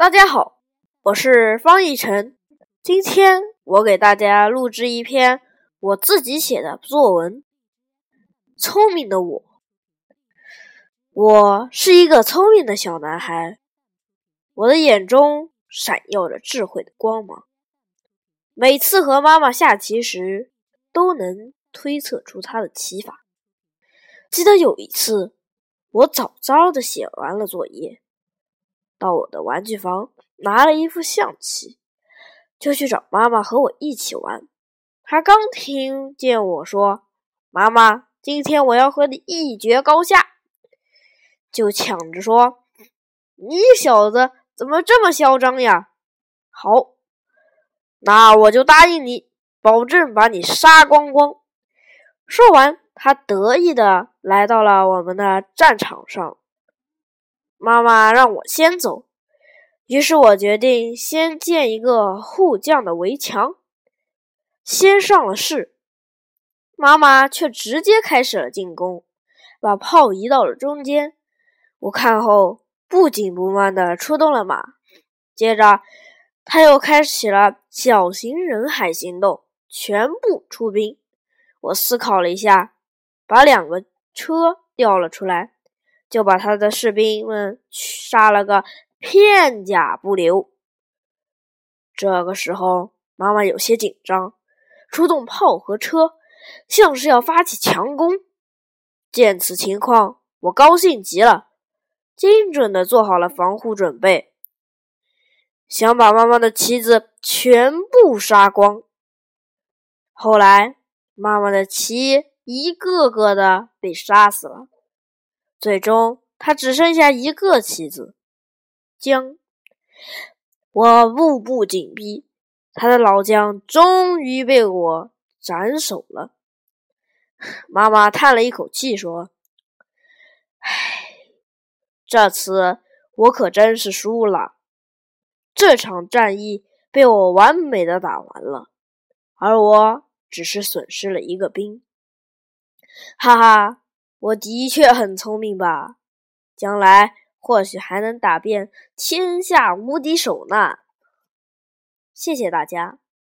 大家好，我是方逸晨。今天我给大家录制一篇我自己写的作文。聪明的我，我是一个聪明的小男孩，我的眼中闪耀着智慧的光芒。每次和妈妈下棋时，都能推测出她的棋法。记得有一次，我早早的写完了作业。到我的玩具房拿了一副象棋，就去找妈妈和我一起玩。他刚听见我说“妈妈，今天我要和你一决高下”，就抢着说：“你小子怎么这么嚣张呀？”好，那我就答应你，保证把你杀光光。说完，他得意的来到了我们的战场上。妈妈让我先走，于是我决定先建一个护将的围墙，先上了士。妈妈却直接开始了进攻，把炮移到了中间。我看后不紧不慢地出动了马，接着他又开启了小型人海行动，全部出兵。我思考了一下，把两个车调了出来。就把他的士兵们杀了个片甲不留。这个时候，妈妈有些紧张，出动炮和车，像是要发起强攻。见此情况，我高兴极了，精准的做好了防护准备，想把妈妈的棋子全部杀光。后来，妈妈的棋一个个的被杀死了。最终，他只剩下一个棋子，将。我步步紧逼，他的老将终于被我斩首了。妈妈叹了一口气说：“唉，这次我可真是输了。这场战役被我完美的打完了，而我只是损失了一个兵。”哈哈。我的确很聪明吧？将来或许还能打遍天下无敌手呢。谢谢大家。